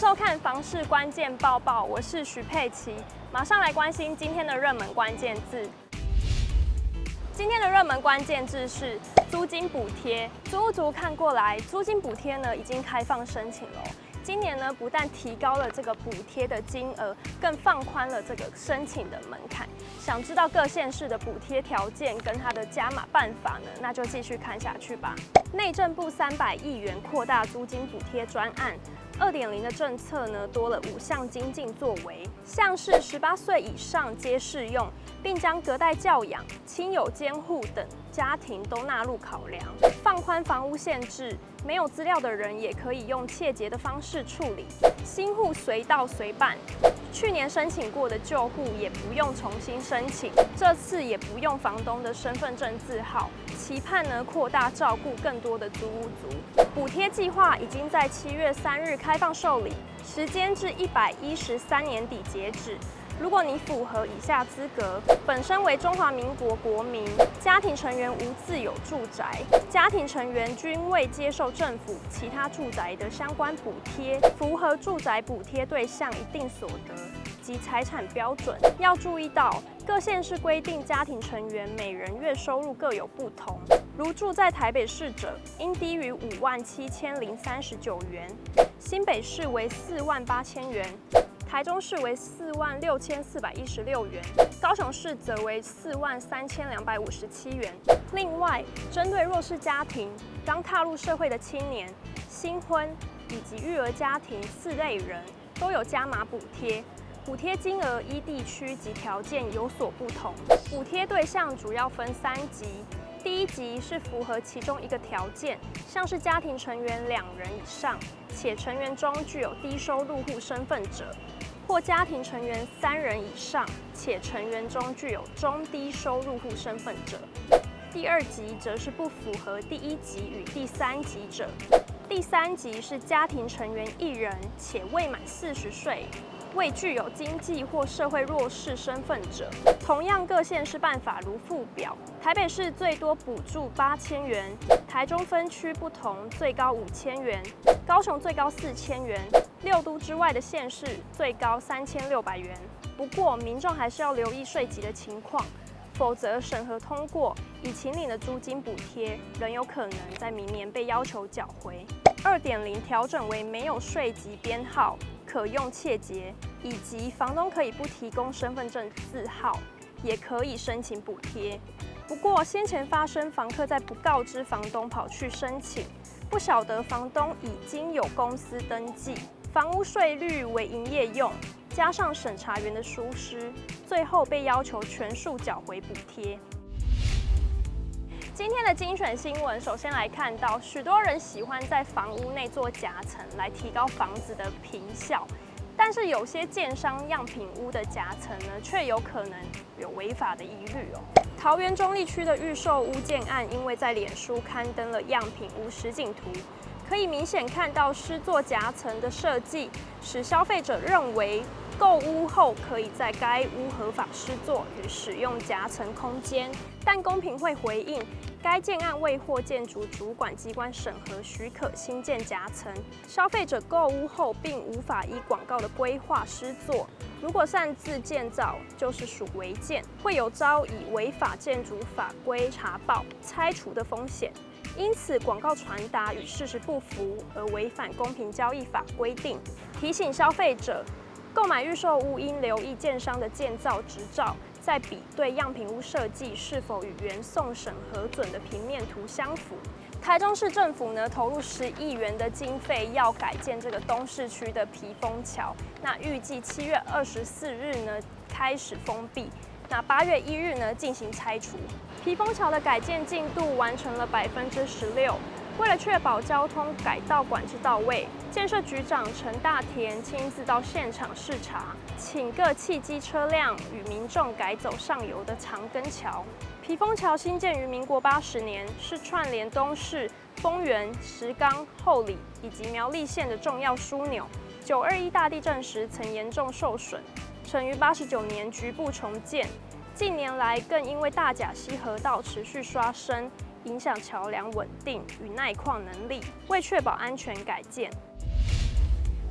收看房市关键报报，我是徐佩琪，马上来关心今天的热门关键字。今天的热门关键字是租金补贴，租屋族看过来，租金补贴呢已经开放申请了。今年呢，不但提高了这个补贴的金额，更放宽了这个申请的门槛。想知道各县市的补贴条件跟它的加码办法呢？那就继续看下去吧。内政部三百亿元扩大租金补贴专案。二点零的政策呢，多了五项精进作为，像是十八岁以上皆适用，并将隔代教养、亲友监护等家庭都纳入考量，放宽房屋限制，没有资料的人也可以用切结的方式处理，新户随到随办，去年申请过的旧户也不用重新申请，这次也不用房东的身份证字号。期盼呢，扩大照顾更多的租屋族。补贴计划已经在七月三日开放受理，时间至一百一十三年底截止。如果你符合以下资格：本身为中华民国国民，家庭成员无自有住宅，家庭成员均未接受政府其他住宅的相关补贴，符合住宅补贴对象一定所得。及财产标准要注意到，各县市规定家庭成员每人月收入各有不同。如住在台北市者，应低于五万七千零三十九元；新北市为四万八千元；台中市为四万六千四百一十六元；高雄市则为四万三千两百五十七元。另外，针对弱势家庭、刚踏入社会的青年、新婚以及育儿家庭四类人，都有加码补贴。补贴金额依地区及条件有所不同，补贴对象主要分三级。第一级是符合其中一个条件，像是家庭成员两人以上，且成员中具有低收入户身份者，或家庭成员三人以上，且成员中具有中低收入户身份者。第二级则是不符合第一级与第三级者。第三级是家庭成员一人，且未满四十岁。未具有经济或社会弱势身份者，同样各县市办法如附表。台北市最多补助八千元，台中分区不同，最高五千元，高雄最高四千元，六都之外的县市最高三千六百元。不过民众还是要留意税籍的情况，否则审核通过已请领的租金补贴，仍有可能在明年被要求缴回。二点零调整为没有税籍编号。可用切结，以及房东可以不提供身份证字号，也可以申请补贴。不过先前发生房客在不告知房东跑去申请，不晓得房东已经有公司登记，房屋税率为营业用，加上审查员的疏失，最后被要求全数缴回补贴。今天的精选新闻，首先来看到，许多人喜欢在房屋内做夹层来提高房子的坪效，但是有些建商样品屋的夹层呢，却有可能有违法的疑虑哦。桃园中坜区的预售屋建案，因为在脸书刊登了样品屋实景图，可以明显看到施作夹层的设计，使消费者认为购屋后可以在该屋合法施作与使用夹层空间，但公平会回应。该建案未获建筑主管机关审核许可，新建夹层，消费者购屋后并无法依广告的规划施作。如果擅自建造，就是属违建，会有遭以违法建筑法规查报、拆除的风险。因此，广告传达与事实不符而违反公平交易法规定，提醒消费者购买预售屋应留意建商的建造执照。再比对样品屋设计是否与原送审核准的平面图相符。台中市政府呢，投入十亿元的经费要改建这个东市区的皮丰桥，那预计七月二十四日呢开始封闭，那八月一日呢进行拆除。皮丰桥的改建进度完成了百分之十六。为了确保交通改道管制到位，建设局长陈大田亲自到现场视察，请各汽机车辆与民众改走上游的长庚桥。皮丰桥兴建于民国八十年，是串联东势、丰原、石冈、后里以及苗栗县的重要枢纽。九二一大地震时曾严重受损，曾于八十九年局部重建，近年来更因为大甲溪河道持续刷深。影响桥梁稳定与耐矿能力，为确保安全改建。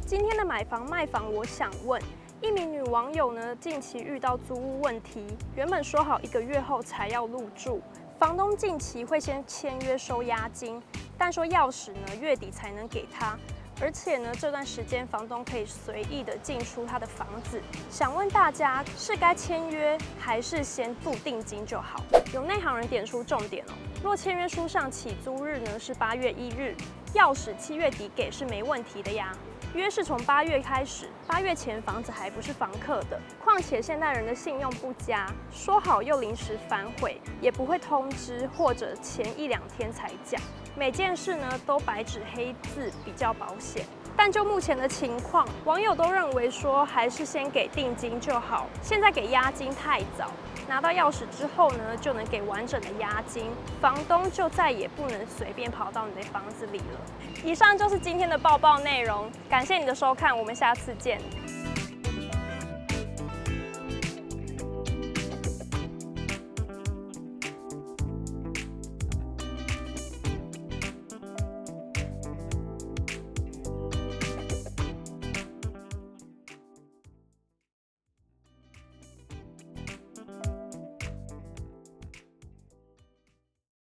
今天的买房卖房，我想问一名女网友呢，近期遇到租屋问题，原本说好一个月后才要入住，房东近期会先签约收押金，但说钥匙呢月底才能给她。而且呢，这段时间房东可以随意的进出他的房子。想问大家，是该签约还是先付定金就好？有内行人点出重点哦。若签约书上起租日呢是八月一日，钥匙七月底给是没问题的呀。约是从八月开始，八月前房子还不是房客的。况且现代人的信用不佳，说好又临时反悔，也不会通知或者前一两天才讲。每件事呢都白纸黑字比较保险，但就目前的情况，网友都认为说还是先给定金就好。现在给押金太早，拿到钥匙之后呢就能给完整的押金，房东就再也不能随便跑到你的房子里了。以上就是今天的报报内容，感谢你的收看，我们下次见。